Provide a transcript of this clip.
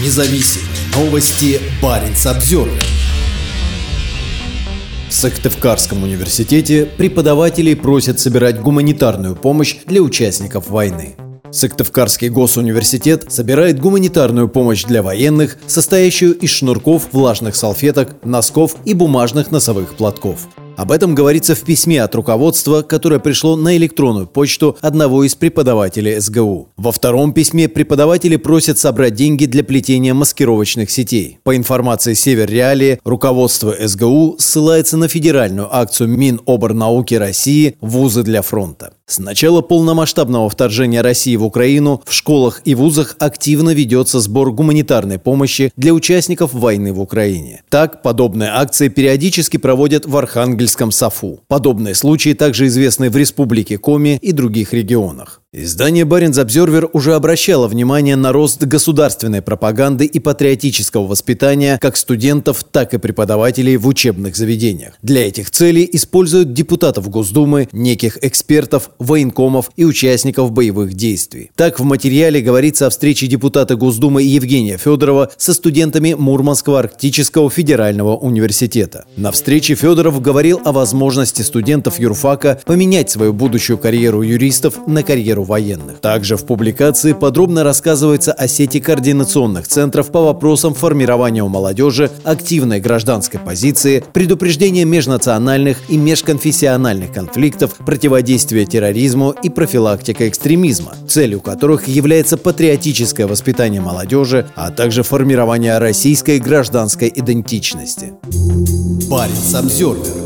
Независимые новости. Барин обзервер В Сыктывкарском университете преподавателей просят собирать гуманитарную помощь для участников войны. Сыктывкарский госуниверситет собирает гуманитарную помощь для военных, состоящую из шнурков, влажных салфеток, носков и бумажных носовых платков. Об этом говорится в письме от руководства, которое пришло на электронную почту одного из преподавателей СГУ. Во втором письме преподаватели просят собрать деньги для плетения маскировочных сетей. По информации Север Реалии, руководство СГУ ссылается на федеральную акцию Миноборнауки России «Вузы для фронта». С начала полномасштабного вторжения России в Украину в школах и вузах активно ведется сбор гуманитарной помощи для участников войны в Украине. Так, подобные акции периодически проводят в Архангельском САФУ. Подобные случаи также известны в Республике Коми и других регионах. Издание «Баренц Обзервер» уже обращало внимание на рост государственной пропаганды и патриотического воспитания как студентов, так и преподавателей в учебных заведениях. Для этих целей используют депутатов Госдумы, неких экспертов, военкомов и участников боевых действий. Так в материале говорится о встрече депутата Госдумы Евгения Федорова со студентами Мурманского арктического федерального университета. На встрече Федоров говорил о возможности студентов юрфака поменять свою будущую карьеру юристов на карьеру карьеру военных. Также в публикации подробно рассказывается о сети координационных центров по вопросам формирования у молодежи активной гражданской позиции, предупреждения межнациональных и межконфессиональных конфликтов, противодействия терроризму и профилактика экстремизма, целью которых является патриотическое воспитание молодежи, а также формирование российской гражданской идентичности. Парень Самсервер